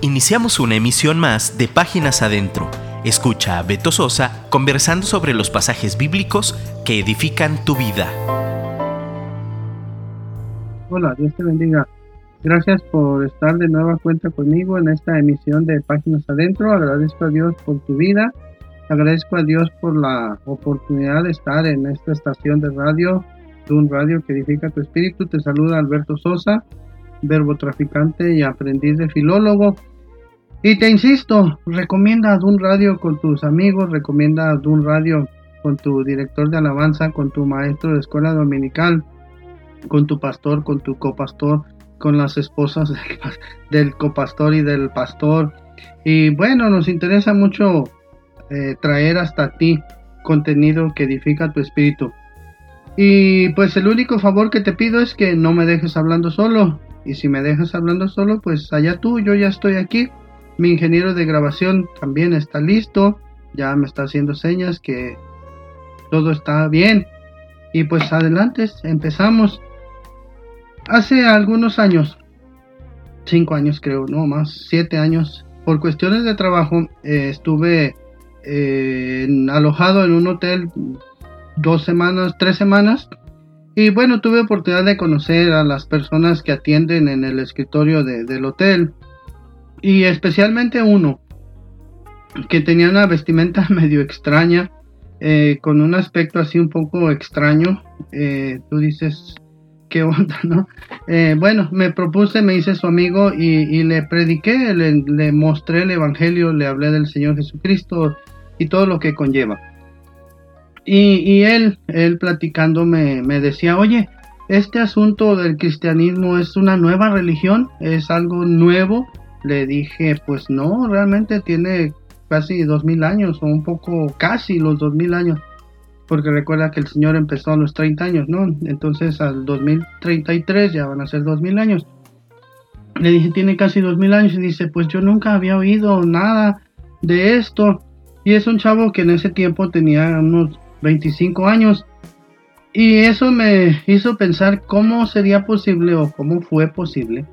Iniciamos una emisión más de Páginas Adentro. Escucha a Beto Sosa conversando sobre los pasajes bíblicos que edifican tu vida. Hola, Dios te bendiga. Gracias por estar de nueva cuenta conmigo en esta emisión de Páginas Adentro. Agradezco a Dios por tu vida. Agradezco a Dios por la oportunidad de estar en esta estación de radio, de un radio que edifica tu espíritu. Te saluda Alberto Sosa verbo traficante y aprendiz de filólogo. Y te insisto, recomienda un Radio con tus amigos, recomienda un Radio con tu director de alabanza, con tu maestro de escuela dominical, con tu pastor, con tu copastor, con las esposas del copastor y del pastor. Y bueno, nos interesa mucho eh, traer hasta ti contenido que edifica tu espíritu. Y pues el único favor que te pido es que no me dejes hablando solo. Y si me dejas hablando solo, pues allá tú, yo ya estoy aquí. Mi ingeniero de grabación también está listo. Ya me está haciendo señas que todo está bien. Y pues adelante, empezamos. Hace algunos años, cinco años creo, no más, siete años, por cuestiones de trabajo, eh, estuve eh, alojado en un hotel dos semanas, tres semanas y bueno, tuve oportunidad de conocer a las personas que atienden en el escritorio del hotel. Y especialmente uno que tenía una vestimenta medio extraña, eh, con un aspecto así un poco extraño. Eh, tú dices, ¿qué onda, no? Eh, bueno, me propuse, me hice su amigo y, le prediqué, le mostré el Evangelio, le hablé del Señor Jesucristo y todo lo que conlleva. Y, él, él platicando me, decía, oye, este asunto del cristianismo es una nueva religión, es algo nuevo. Le dije, pues no, realmente tiene casi dos mil años, o un poco casi los dos mil años, porque recuerda que el Señor empezó a los 30 años, ¿no? Entonces al 2033 ya van a ser dos mil años. Le dije, tiene casi dos mil años, y dice, pues yo nunca había oído nada de esto. Y es un chavo que en ese tiempo tenía unos 25 años. Y eso me hizo pensar cómo sería posible o cómo fue posible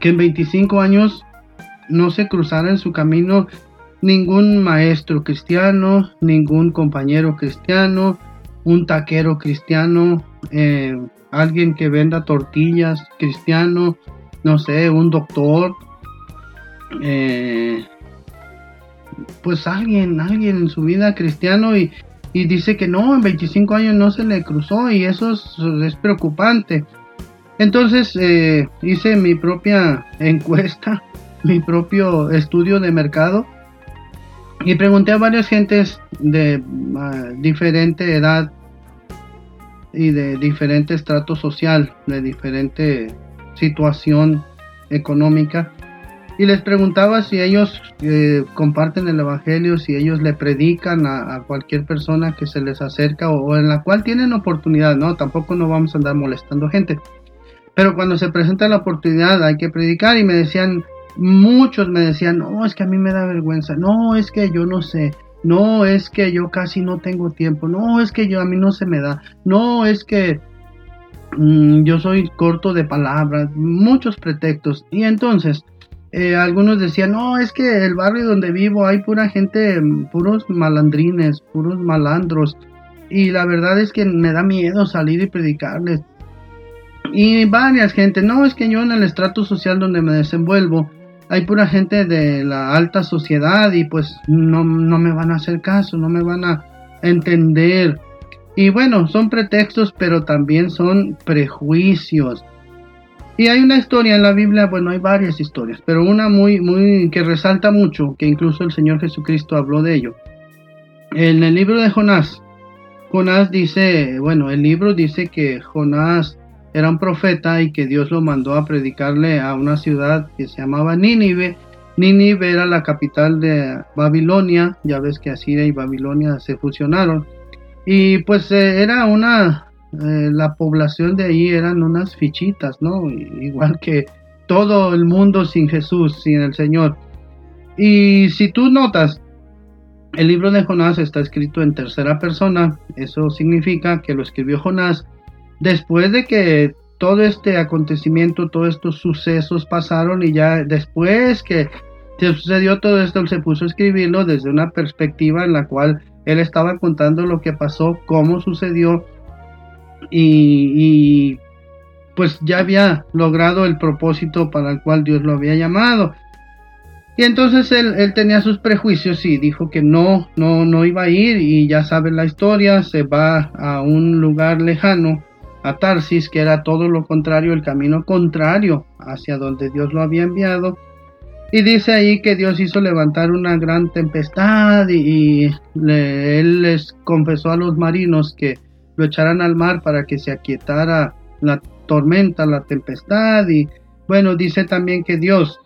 que en 25 años no se cruzara en su camino ningún maestro cristiano, ningún compañero cristiano, un taquero cristiano, eh, alguien que venda tortillas cristiano, no sé, un doctor, eh, pues alguien, alguien en su vida cristiano y, y dice que no, en 25 años no se le cruzó y eso es, preocupante. Entonces eh, hice mi propia encuesta, mi propio estudio de mercado y pregunté a varias gentes de ah, diferente edad y de diferente estrato social, de diferente situación económica y les preguntaba si ellos eh, comparten el Evangelio, si ellos le predican a, cualquier persona que se les acerca o, en la cual tienen oportunidad, ¿no? Tampoco no vamos a andar molestando gente. Pero cuando se presenta la oportunidad hay que predicar y me decían, muchos me decían, no, es que a mí me da vergüenza, no, es que yo no sé, no, es que yo casi no tengo tiempo, no, es que yo a mí no se me da, no, es que mm, yo soy corto de palabras, muchos pretextos. Y entonces, eh, algunos decían, no, es que el barrio donde vivo hay pura gente, puros malandrines, puros malandros. Y la verdad es que me da miedo salir y predicarles. Y varias gente, no, es que yo en el estrato social donde me desenvuelvo, hay pura gente de la alta sociedad y pues no, no me van a hacer caso, no me van a entender. Y bueno, son pretextos, pero también son prejuicios. Y hay una historia en la Biblia, bueno, hay varias historias, pero una muy, muy que resalta mucho, que incluso el Señor Jesucristo habló de ello. En el libro de Jonás, Jonás dice, bueno, el libro dice que Jonás era un profeta y que Dios lo mandó a predicarle a una ciudad que se llamaba Nínive. Nínive era la capital de Babilonia, ya ves que Asiria y Babilonia se fusionaron. Y pues eh, era una eh, la población de ahí eran unas fichitas, ¿no? Igual que todo el mundo sin Jesús, sin el Señor. Y si tú notas, el libro de Jonás está escrito en tercera persona, eso significa que lo escribió Jonás después de que todo este acontecimiento, todos estos sucesos pasaron y ya después que sucedió todo esto, él se puso a escribirlo desde una perspectiva en la cual él estaba contando lo que pasó, cómo sucedió y, pues ya había logrado el propósito para el cual Dios lo había llamado. Y entonces él, él, tenía sus prejuicios y dijo que no, no, no iba a ir y ya sabe la historia, se va a un lugar lejano a Tarsis, que era todo lo contrario, el camino contrario hacia donde Dios lo había enviado. Y dice ahí que Dios hizo levantar una gran tempestad y, él les confesó a los marinos que lo echaran al mar para que se aquietara la tormenta, la tempestad. Y bueno, dice también que Dios,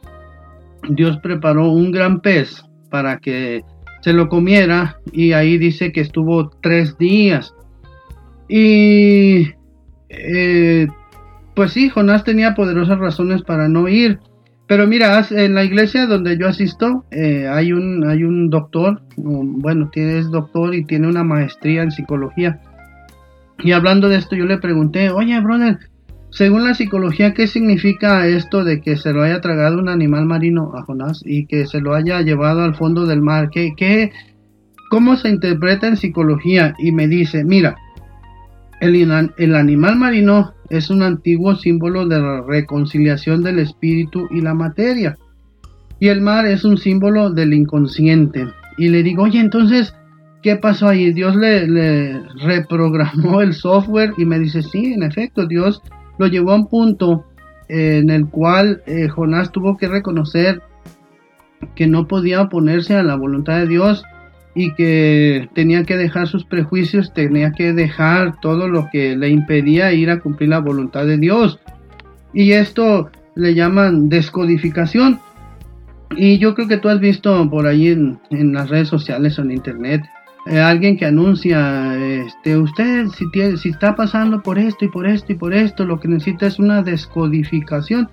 Dios preparó un gran pez para que se lo comiera y ahí dice que estuvo tres días. Y eh, pues sí, Jonás tenía poderosas razones para no ir. Pero mira, en la iglesia donde yo asisto eh, hay, un, hay un doctor, bueno, es doctor y tiene una maestría en psicología. Y hablando de esto, yo le pregunté, oye, brother, según la psicología, ¿qué significa esto de que se lo haya tragado un animal marino a Jonás y que se lo haya llevado al fondo del mar? ¿Qué, qué, ¿Cómo se interpreta en psicología? Y me dice, mira, el, animal marino es un antiguo símbolo de la reconciliación del espíritu y la materia. Y el mar es un símbolo del inconsciente. Y le digo, oye, entonces, ¿qué pasó ahí? Dios le, reprogramó el software y me dice, sí, en efecto, Dios lo llevó a un punto en el cual eh, Jonás tuvo que reconocer que no podía oponerse a la voluntad de Dios y que tenía que dejar sus prejuicios, tenía que dejar todo lo que le impedía ir a cumplir la voluntad de Dios. Y esto le llaman descodificación. Y yo creo que tú has visto por ahí en, las redes sociales o en internet eh, alguien que anuncia, este, usted si, está pasando por esto y por esto y por esto, lo que necesita es una descodificación.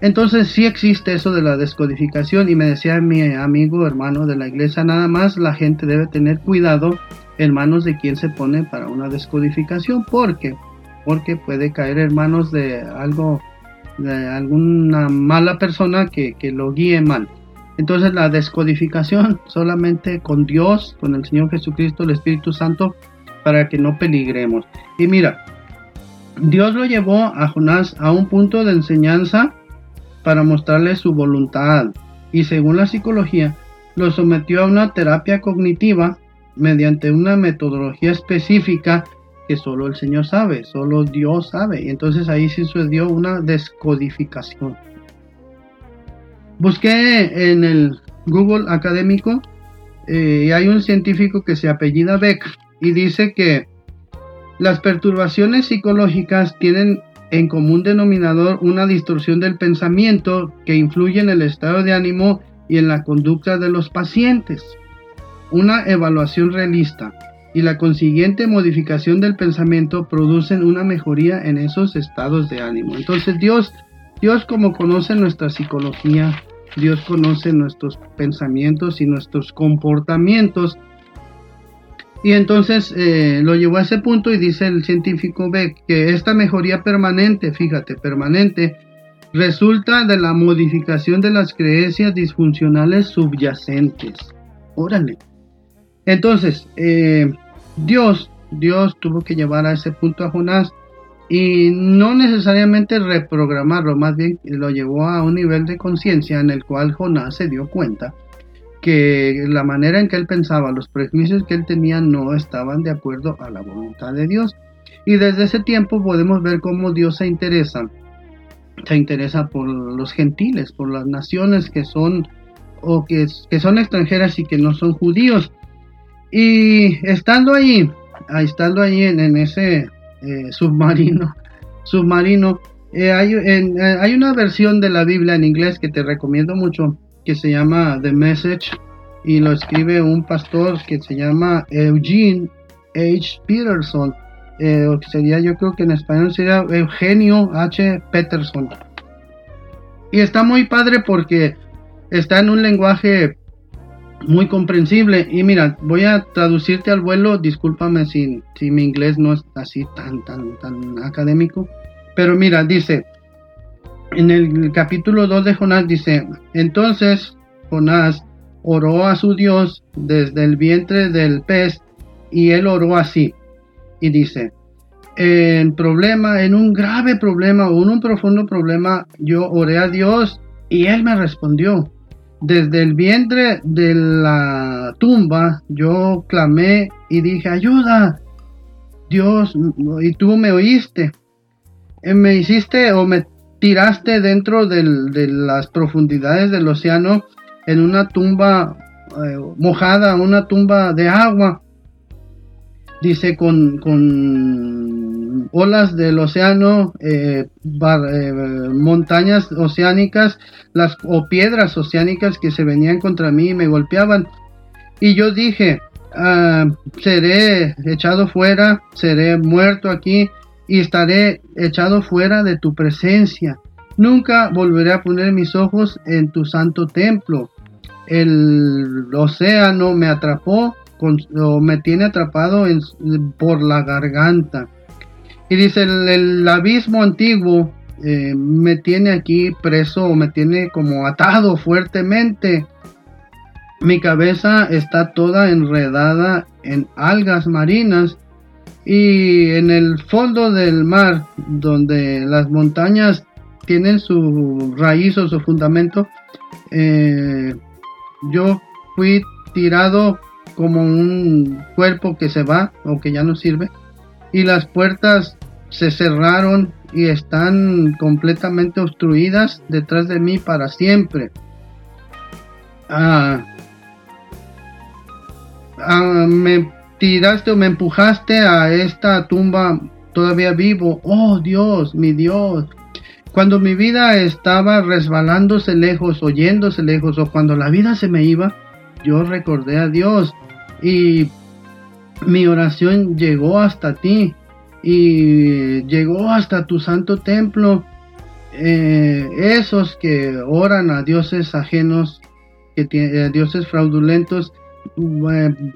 Entonces sí existe eso de la descodificación y me decía mi amigo hermano de la iglesia, nada más la gente debe tener cuidado en manos de quien se pone para una descodificación, porque porque puede caer en manos de algo de alguna mala persona que, que lo guíe mal. Entonces la descodificación solamente con Dios, con el Señor Jesucristo, el Espíritu Santo, para que no peligremos. Y mira, Dios lo llevó a Jonás a un punto de enseñanza para mostrarle su voluntad y según la psicología lo sometió a una terapia cognitiva mediante una metodología específica que solo el Señor sabe, solo Dios sabe. Y entonces ahí sí sucedió una descodificación. Busqué en el Google académico eh, y hay un científico que se apellida Beck y dice que las perturbaciones psicológicas tienen en común denominador una distorsión del pensamiento que influye en el estado de ánimo y en la conducta de los pacientes. Una evaluación realista y la consiguiente modificación del pensamiento producen una mejoría en esos estados de ánimo. Entonces Dios, Dios como conoce nuestra psicología, Dios conoce nuestros pensamientos y nuestros comportamientos, y entonces eh, lo llevó a ese punto y dice el científico Beck que esta mejoría permanente, fíjate, permanente, resulta de la modificación de las creencias disfuncionales subyacentes. Órale. Entonces, eh, Dios, Dios tuvo que llevar a ese punto a Jonás y no necesariamente reprogramarlo, más bien lo llevó a un nivel de conciencia en el cual Jonás se dio cuenta que la manera en que él pensaba, los prejuicios que él tenía no estaban de acuerdo a la voluntad de Dios. Y desde ese tiempo podemos ver cómo Dios se interesa, se interesa por los gentiles, por las naciones que son o que, que son extranjeras y que no son judíos. Y estando ahí, estando ahí en, ese eh, submarino, submarino, eh, hay, eh, hay una versión de la Biblia en inglés que te recomiendo mucho, que se llama The Message y lo escribe un pastor que se llama Eugene H. Peterson. Eh, sería, yo creo que en español sería Eugenio H. Peterson. Y está muy padre porque está en un lenguaje muy comprensible. Y mira, voy a traducirte al vuelo, discúlpame si, si mi inglés no es así tan, tan, tan académico. Pero mira, dice, en el capítulo 2 de Jonás dice, entonces Jonás oró a su Dios desde el vientre del pez y él oró así. Y dice, en problema, en un grave problema o en un profundo problema, yo oré a Dios y él me respondió. Desde el vientre de la tumba yo clamé y dije, ayuda, Dios, y tú me oíste. Eh, me hiciste o me tiraste dentro de las profundidades del océano en una tumba eh, mojada, una tumba de agua. Dice con, con olas del océano, eh, montañas oceánicas, las o piedras oceánicas que se venían contra mí y me golpeaban. Y yo dije, ah, seré echado fuera, seré muerto aquí y estaré echado fuera de tu presencia. Nunca volveré a poner mis ojos en tu santo templo. El océano me atrapó o me tiene atrapado por la garganta. Y dice, el, abismo antiguo eh, me tiene aquí preso me tiene como atado fuertemente. Mi cabeza está toda enredada en algas marinas y en el fondo del mar, donde las montañas tienen su raíz o su fundamento, eh, yo fui tirado como un cuerpo que se va o que ya no sirve y las puertas se cerraron y están completamente obstruidas detrás de mí para siempre. Ah, ah, me tiraste o me empujaste a esta tumba todavía vivo. Oh Dios, mi Dios. Cuando mi vida estaba resbalándose lejos, oyéndose lejos, o cuando la vida se me iba, yo recordé a Dios y mi oración llegó hasta ti y llegó hasta tu santo templo. Eh, esos que oran a dioses ajenos, que a dioses fraudulentos,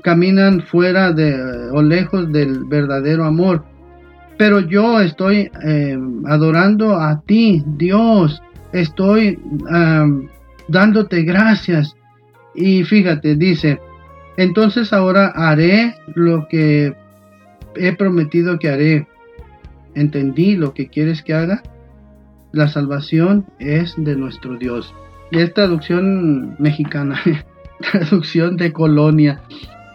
caminan fuera de o lejos del verdadero amor. Pero yo estoy eh, adorando a ti, Dios. Estoy dándote gracias. Y fíjate, dice, entonces ahora haré lo que he prometido que haré. Entendí lo que quieres que haga. La salvación es de nuestro Dios. Y es traducción mexicana. traducción de colonia.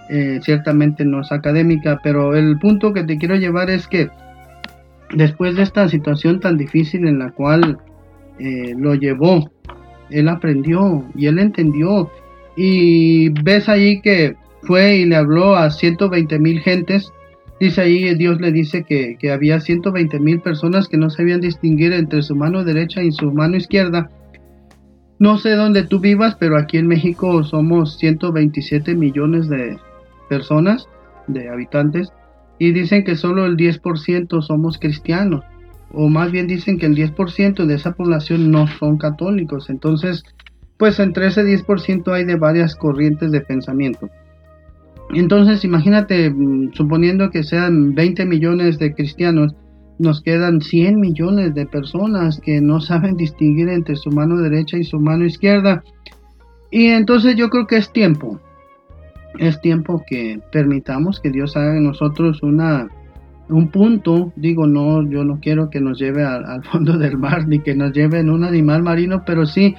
Eh, ciertamente no es académica, pero el punto que te quiero llevar es que después de esta situación tan difícil en la cual eh, lo llevó, él aprendió y él entendió. Y ves ahí que fue y le habló a 120 mil gentes. Dice ahí, Dios le dice que, que había 120 mil personas que no sabían distinguir entre su mano derecha y su mano izquierda no sé dónde tú vivas, pero aquí en México somos 127 millones de personas, de habitantes, y dicen que solo el 10% somos cristianos, o más bien dicen que el 10% de esa población no son católicos. Entonces, pues entre ese 10% hay de varias corrientes de pensamiento. Entonces, imagínate, mm, suponiendo que sean 20 millones de cristianos, nos quedan 100 millones de personas que no saben distinguir entre su mano derecha y su mano izquierda. Y entonces yo creo que es tiempo, es tiempo que permitamos que Dios haga en nosotros una, un punto. Digo, no, yo no quiero que nos lleve al, fondo del mar ni que nos lleve en un animal marino, pero sí,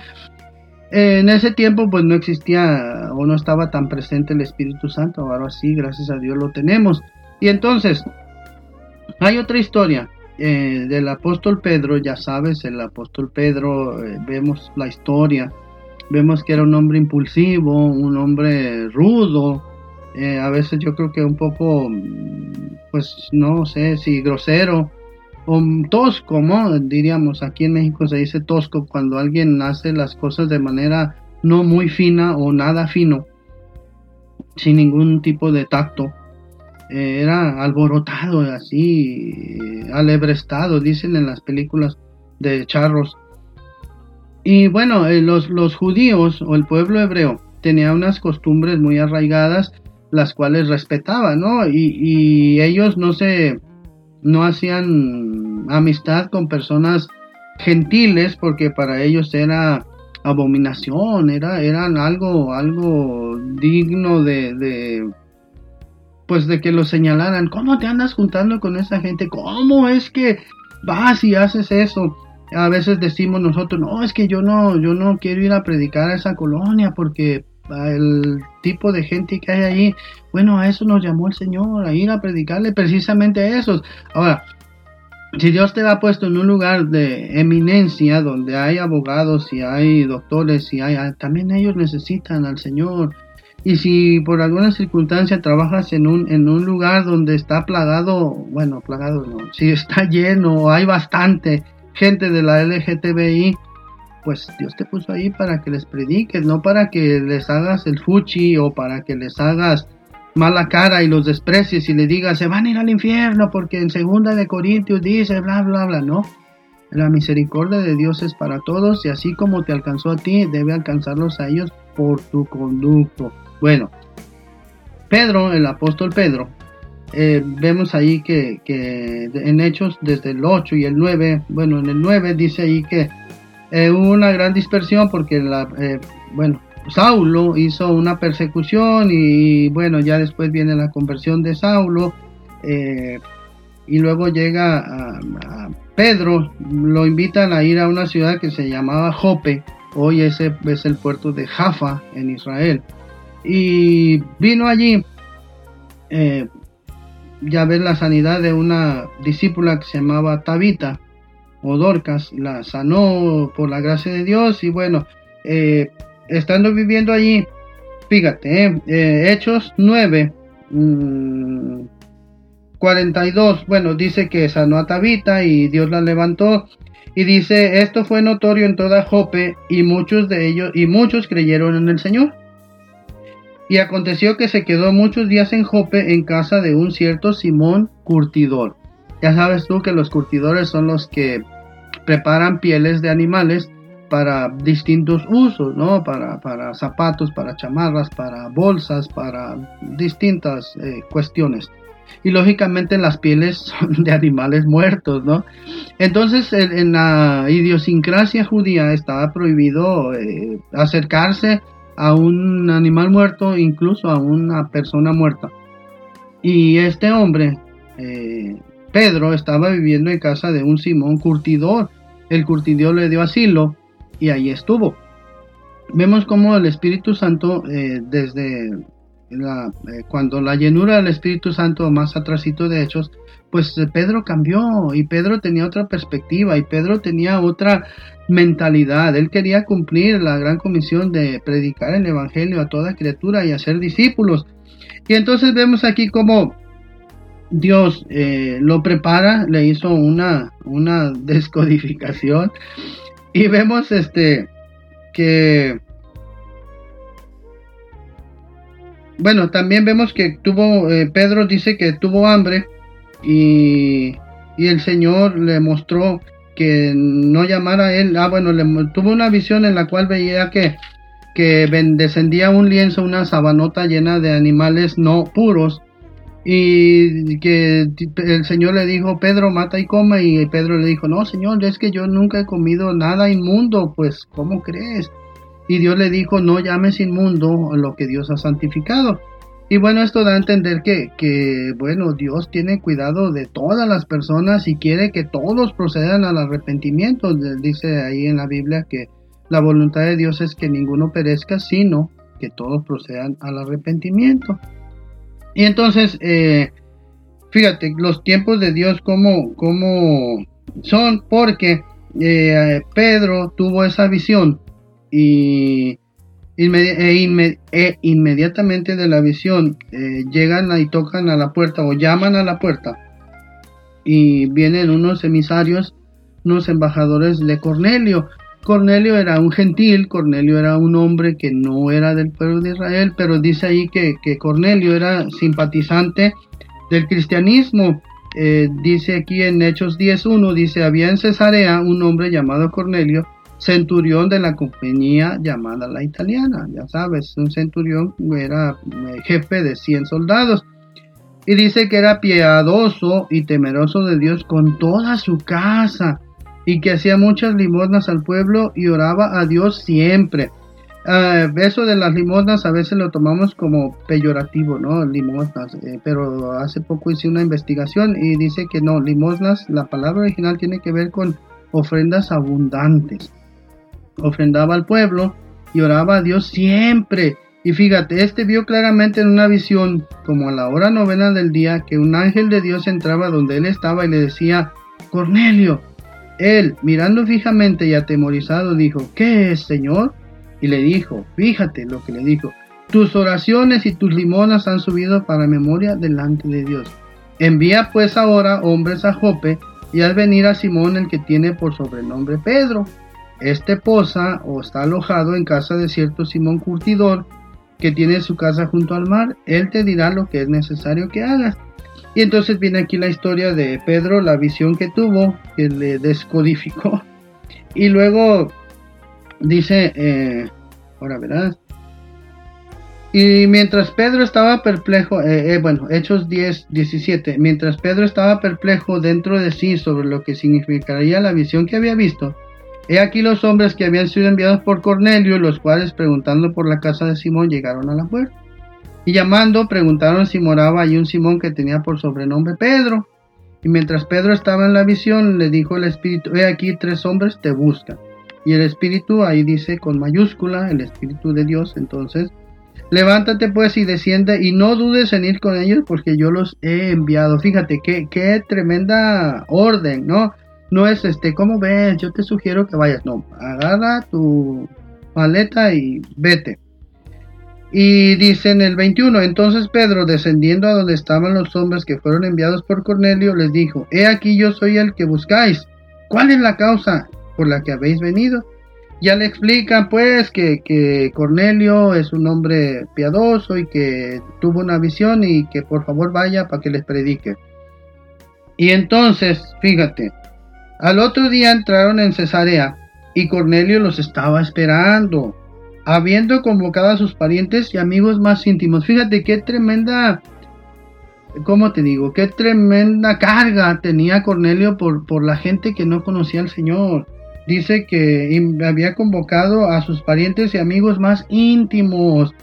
en ese tiempo pues no existía o no estaba tan presente el Espíritu Santo. Ahora sí, gracias a Dios lo tenemos. Y entonces, hay otra historia eh, del apóstol Pedro, ya sabes, el apóstol Pedro, eh, vemos la historia, vemos que era un hombre impulsivo, un hombre rudo, eh, a veces yo creo que un poco, pues no sé si grosero tosco, ¿no? diríamos, aquí en México se dice tosco cuando alguien hace las cosas de manera no muy fina o nada fino, sin ningún tipo de tacto. Eh, era alborotado, así, alebrestado, dicen en las películas de charros. Y bueno, eh, los, los judíos o el pueblo hebreo tenía unas costumbres muy arraigadas, las cuales respetaban, ¿no? Y, ellos no se, no hacían amistad con personas gentiles porque para ellos era abominación, era, eran algo, algo digno de, de, pues de que lo señalaran. ¿Cómo te andas juntando con esa gente? ¿Cómo es que vas y haces eso? A veces decimos nosotros, no, es que yo no, yo no quiero ir a predicar a esa colonia porque el tipo de gente que hay ahí, bueno, a eso nos llamó el Señor, a ir a predicarle precisamente a esos. Ahora, si Dios te ha puesto en un lugar de eminencia donde hay abogados y hay doctores y hay también ellos necesitan al Señor y si por alguna circunstancia trabajas en un en un lugar donde está plagado bueno plagado no si está lleno hay bastante gente de la LGTBI pues Dios te puso ahí para que les prediques no para que les hagas el fuchi o para que les hagas mala cara y los desprecies y le digas se van a ir al infierno porque en segunda de Corintios dice bla bla bla, no. La misericordia de Dios es para todos y así como te alcanzó a ti, debe alcanzarlos a ellos por tu conducto. Bueno, Pedro, el apóstol Pedro, eh, vemos ahí que, en Hechos desde el 8 y el 9, bueno, en el 9 dice ahí que eh, hubo una gran dispersión porque eh, bueno, Saulo hizo una persecución y bueno, ya después viene la conversión de Saulo eh, y luego llega a, Pedro, lo invitan a ir a una ciudad que se llamaba Jope, hoy ese es el puerto de Jaffa en Israel y vino allí ya ver la sanidad de una discípula que se llamaba Tabita o Dorcas, la sanó por la gracia de Dios y bueno, eh, estando viviendo allí, fíjate, eh, eh, Hechos 9, 42, mm, bueno, dice que sanó a Tabita y Dios la levantó. Y dice, esto fue notorio en toda Jope y muchos de ellos, y muchos creyeron en el Señor. Y aconteció que se quedó muchos días en Jope en casa de un cierto Simón curtidor. Ya sabes tú que los curtidores son los que preparan pieles de animales para distintos usos, ¿no? Para, para zapatos, para chamarras, para bolsas, para distintas eh, cuestiones. Y lógicamente las pieles son de animales muertos, ¿no? Entonces en, la idiosincrasia judía estaba prohibido eh, acercarse a un animal muerto, incluso a una persona muerta. Y este hombre, eh, Pedro, estaba viviendo en casa de un Simón curtidor. El curtidor le dio asilo y ahí estuvo. Vemos como el Espíritu Santo eh, desde eh, cuando la llenura del Espíritu Santo más atrásito de hechos, pues eh, Pedro cambió y Pedro tenía otra perspectiva y Pedro tenía otra mentalidad. Él quería cumplir la gran comisión de predicar el Evangelio a toda criatura y hacer discípulos. Y entonces vemos aquí como Dios lo prepara, le hizo una, una descodificación y vemos este que bueno, también vemos que tuvo eh, Pedro dice que tuvo hambre y, y, el Señor le mostró que no llamara a él. Ah, bueno, le tuvo una visión en la cual veía que que descendía un lienzo, una sabanota llena de animales no puros y que el Señor le dijo, Pedro, mata y come, y Pedro le dijo, no, Señor, es que yo nunca he comido nada inmundo, pues, ¿cómo crees? Y Dios le dijo, no llames inmundo lo que Dios ha santificado. Y bueno, esto da a entender que, que, bueno, Dios tiene cuidado de todas las personas y quiere que todos procedan al arrepentimiento. Dice ahí en la Biblia que la voluntad de Dios es que ninguno perezca, sino que todos procedan al arrepentimiento. Y entonces, eh, fíjate, los tiempos de Dios como, son, porque eh, Pedro tuvo esa visión y e, e, inmediatamente de la visión eh, llegan y tocan a la puerta o llaman a la puerta y vienen unos emisarios, unos embajadores de Cornelio Cornelio era un gentil, Cornelio era un hombre que no era del pueblo de Israel, pero dice ahí que, Cornelio era simpatizante del cristianismo. Eh, dice aquí en Hechos 10.1, dice, había en Cesarea un hombre llamado Cornelio, centurión de la compañía llamada la italiana, ya sabes, un centurión era eh, jefe de 100 soldados. Y dice que era piadoso y temeroso de Dios con toda su casa y que hacía muchas limosnas al pueblo y oraba a Dios siempre. Uh, eso de las limosnas a veces lo tomamos como peyorativo, ¿no? Limosnas, eh, pero hace poco hice una investigación y dice que no, limosnas, la palabra original tiene que ver con ofrendas abundantes. Ofrendaba al pueblo y oraba a Dios siempre. Y fíjate, este vio claramente en una visión, como a la hora novena del día, que un ángel de Dios entraba donde él estaba y le decía, Cornelio. Él, mirando fijamente y atemorizado, dijo, ¿qué es, Señor? y le dijo, fíjate lo que le dijo, tus oraciones y tus limonas han subido para memoria delante de Dios. Envía pues ahora hombres a Jope y haz venir a Simón el que tiene por sobrenombre Pedro. Este posa o está alojado en casa de cierto Simón Curtidor que tiene su casa junto al mar. Él te dirá lo que es necesario que hagas. Y entonces viene aquí la historia de Pedro, la visión que tuvo, que le descodificó. Y luego Dice, eh, ahora verás. Y mientras Pedro estaba perplejo, eh, eh, bueno, Hechos 10, 17, mientras Pedro estaba perplejo dentro de sí sobre lo que significaría la visión que había visto, he aquí los hombres que habían sido enviados por Cornelio, los cuales preguntando por la casa de Simón llegaron a la puerta. Y llamando, preguntaron si moraba allí un Simón que tenía por sobrenombre Pedro. Y mientras Pedro estaba en la visión, le dijo el Espíritu, he aquí tres hombres te buscan. Y el Espíritu ahí dice con mayúscula, el Espíritu de Dios. Entonces, levántate pues y desciende y no dudes en ir con ellos porque yo los he enviado. Fíjate, qué, qué tremenda orden, ¿no? No es este, ¿cómo ves? Yo te sugiero que vayas. No, agarra tu maleta y vete. Y dice en el 21, entonces Pedro, descendiendo a donde estaban los hombres que fueron enviados por Cornelio, les dijo, He aquí yo soy el que buscáis. ¿Cuál es la causa? por la que habéis venido. Ya le explican pues que, Cornelio es un hombre piadoso y que tuvo una visión y que por favor vaya para que les predique. Y entonces, fíjate, al otro día entraron en Cesarea y Cornelio los estaba esperando, habiendo convocado a sus parientes y amigos más íntimos. Fíjate qué tremenda, ¿cómo te digo? Qué tremenda carga tenía Cornelio por, por la gente que no conocía al Señor dice que había convocado a sus parientes y amigos más íntimos.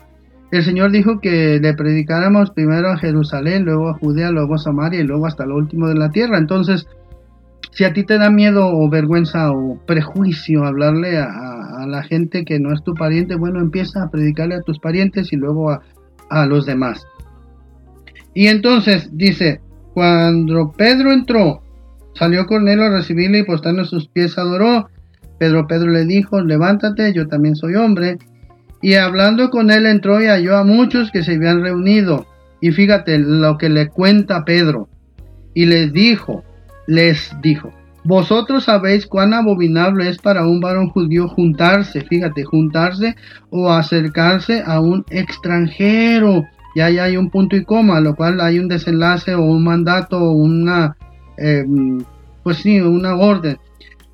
El Señor dijo que le predicáramos primero a Jerusalén, luego a Judea, luego a Samaria y luego hasta lo último de la tierra. Entonces, si a ti te da miedo o vergüenza o prejuicio hablarle a, la gente que no es tu pariente, bueno, empieza a predicarle a tus parientes y luego a, a los demás. Y entonces dice, cuando Pedro entró, salió Cornelio a recibirle y postando sus pies adoró. Pedro Pedro le dijo, levántate, yo también soy hombre. Y hablando con él entró y halló a muchos que se habían reunido. Y fíjate lo que le cuenta Pedro. Y les dijo, les dijo, vosotros sabéis cuán abominable es para un varón judío juntarse, fíjate, juntarse o acercarse a un extranjero. Y ahí hay un punto y coma, lo cual hay un desenlace o un mandato o una, eh, pues sí, una orden.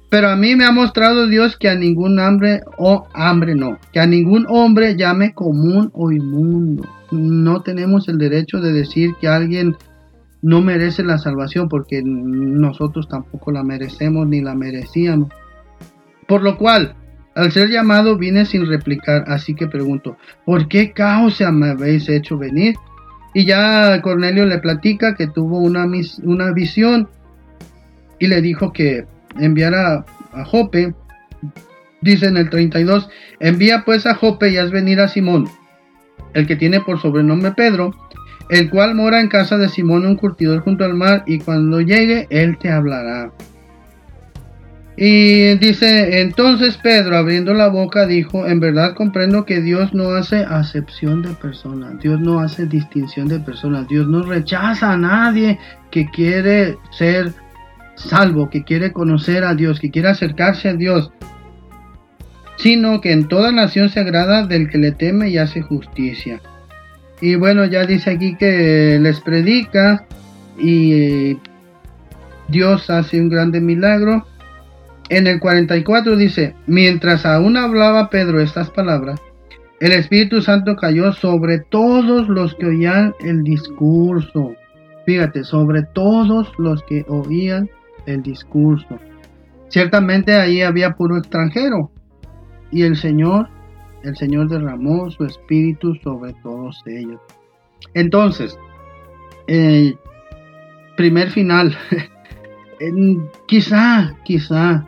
Pero a mí me ha mostrado Dios que a ningún hambre o hambre no, que a ningún hombre llame común o inmundo. No tenemos el derecho de decir que alguien no merece la salvación porque nosotros tampoco la merecemos ni la merecíamos. Por lo cual, al ser llamado vine sin replicar, así que pregunto, ¿por qué causa me habéis hecho venir? Y ya Cornelio le platica que tuvo una, una visión y le dijo que enviara a Jope. Dice en el 32, envía pues a Jope y haz venir a Simón, el que tiene por sobrenombre Pedro, el cual mora en casa de Simón, un curtidor junto al mar, y cuando llegue, él te hablará. Y dice, entonces Pedro, abriendo la boca, dijo, en verdad comprendo que Dios no hace acepción de personas, Dios no hace distinción de personas, Dios no rechaza a nadie que quiere ser salvo, que quiere conocer a Dios, que quiere acercarse a Dios, sino que en toda nación se agrada del que le teme y hace justicia. Y bueno, ya dice aquí que les predica y Dios hace un grande milagro. En el 44 dice, mientras aún hablaba Pedro estas palabras, el Espíritu Santo cayó sobre todos los que oían el discurso. Fíjate, sobre todos los que oían el discurso. Ciertamente ahí había puro extranjero. Y el Señor, el Señor derramó su espíritu sobre todos ellos. Entonces, eh, primer final. quizá, quizá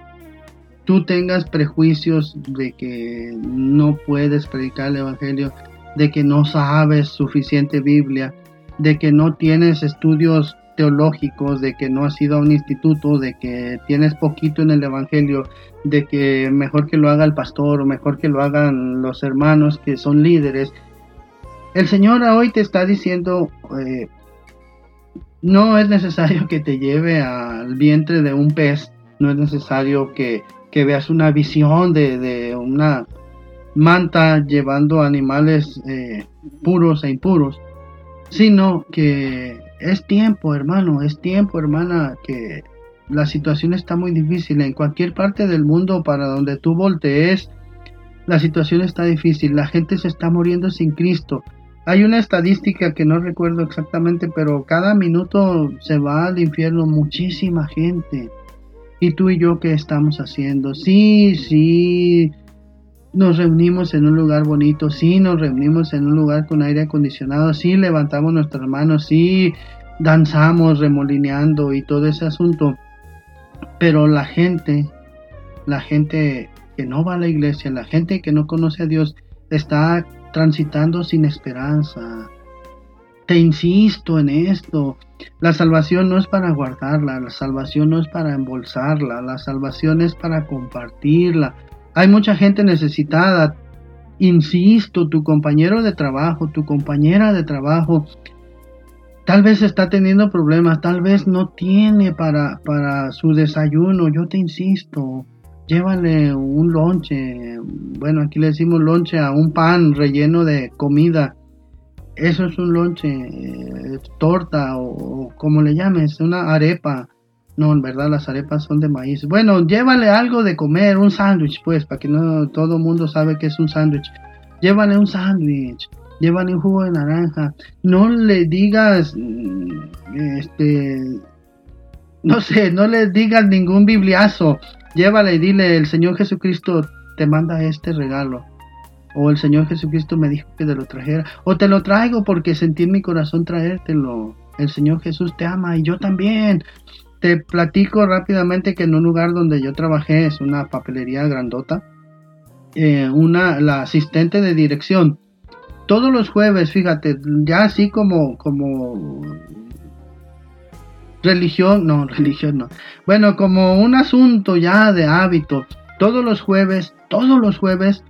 tú tengas prejuicios de que no puedes predicar el Evangelio, de que no sabes suficiente Biblia, de que no tienes estudios teológicos, de que no has ido a un instituto, de que tienes poquito en el Evangelio, de que mejor que lo haga el pastor mejor que lo hagan los hermanos que son líderes. El Señor hoy te está diciendo, eh, no es necesario que te lleve al vientre de un pez, no es necesario que, veas una visión de, una manta llevando animales eh, puros e impuros, sino que es tiempo, hermano, es tiempo, hermana, que la situación está muy difícil. En cualquier parte del mundo para donde tú voltees, la situación está difícil. La gente se está muriendo sin Cristo. Hay una estadística que no recuerdo exactamente, pero cada minuto se va al infierno muchísima gente. ¿Y tú y yo qué estamos haciendo? Sí, sí, nos reunimos en un lugar bonito, sí, nos reunimos en un lugar con aire acondicionado, sí, levantamos nuestras manos, sí, danzamos remolineando y todo ese asunto. Pero la gente, la gente que no va a la iglesia, la gente que no conoce a Dios, está transitando sin esperanza. Te insisto en esto, la salvación no es para guardarla, la salvación no es para embolsarla, la salvación es para compartirla. Hay mucha gente necesitada. Insisto, tu compañero de trabajo, tu compañera de trabajo, tal vez está teniendo problemas, tal vez no tiene para, para su desayuno. Yo te insisto, llévale un lonche, bueno, aquí le decimos lonche a un pan relleno de comida. Eso es un lonche, eh, torta o, como le llames, una arepa. No, en verdad las arepas son de maíz. Bueno, llévale algo de comer, un sándwich, pues, para que no todo el mundo sabe que es un sándwich. Llévale un sándwich, llévale un jugo de naranja. No le digas, mm, este, no sé, no le digas ningún bibliazo llévale y dile, el Señor Jesucristo te manda este regalo. O el Señor Jesucristo me dijo que te lo trajera. O te lo traigo porque sentí en mi corazón traértelo. El Señor Jesús te ama y yo también. Te platico rápidamente que en un lugar donde yo trabajé, es una papelería grandota, eh, una, la asistente de dirección, todos los jueves, fíjate, ya así como, como religión, no, religión no. Bueno, como un asunto ya de hábito, todos los jueves, todos los jueves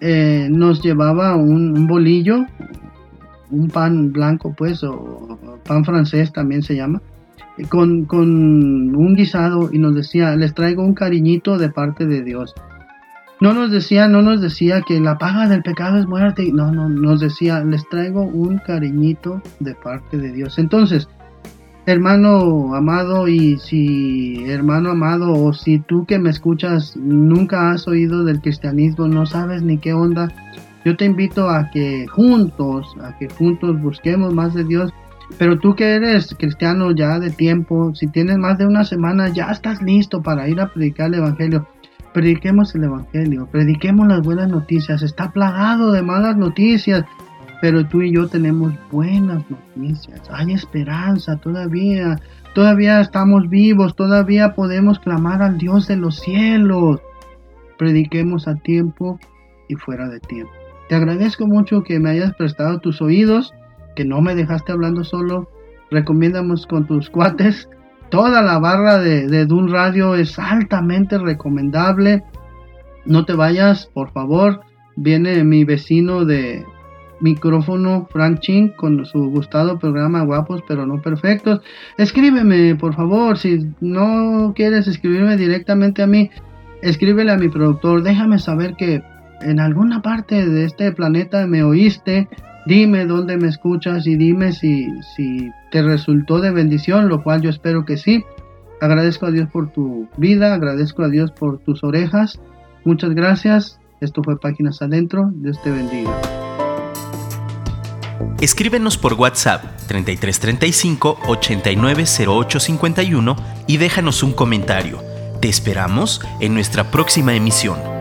eh, nos llevaba un, bolillo, un pan blanco pues, o pan francés también se llama, con, con un guisado y nos decía, les traigo un cariñito de parte de Dios. No nos decía, no nos decía que la paga del pecado es muerte. No, no, nos decía, les traigo un cariñito de parte de Dios. Entonces, hermano amado y si hermano amado o si tú que me escuchas nunca has oído del cristianismo, no sabes ni qué onda, yo te invito a que juntos, a que juntos busquemos más de Dios. Pero tú que eres cristiano ya de tiempo, si tienes más de una semana, ya estás listo para ir a predicar el Evangelio. Prediquemos el Evangelio, prediquemos las buenas noticias. Está plagado de malas noticias. Pero tú y yo tenemos buenas noticias. Hay esperanza todavía. Todavía estamos vivos. Todavía podemos clamar al Dios de los cielos. Prediquemos a tiempo y fuera de tiempo. Te agradezco mucho que me hayas prestado tus oídos, que no me dejaste hablando solo. Recomiendamos con tus cuates. Toda la barra de, de Dun Radio es altamente recomendable. No te vayas, por favor. Viene mi vecino de, micrófono Frank Chin con su gustado programa Guapos pero no perfectos. Escríbeme, por favor, si no quieres escribirme directamente a mí, escríbele a mi productor, déjame saber que en alguna parte de este planeta me oíste, dime dónde me escuchas y dime si, si te resultó de bendición, lo cual yo espero que sí. Agradezco a Dios por tu vida, agradezco a Dios por tus orejas. Muchas gracias. Esto fue Páginas Adentro. Dios te bendiga. Escríbenos por WhatsApp 3335 890851 y déjanos un comentario. Te esperamos en nuestra próxima emisión.